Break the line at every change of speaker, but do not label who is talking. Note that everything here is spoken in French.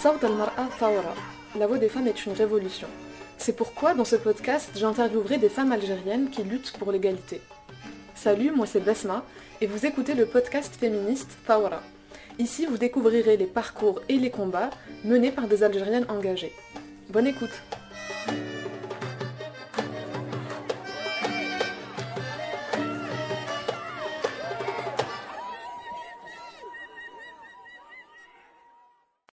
Saut al-mar'a thawra. La voix des femmes est une révolution. C'est pourquoi dans ce podcast, j'interviewerai des femmes algériennes qui luttent pour l'égalité. Salut, moi c'est Besma et vous écoutez le podcast féministe Thawra. Ici, vous découvrirez les parcours et les combats menés par des Algériennes engagées. Bonne écoute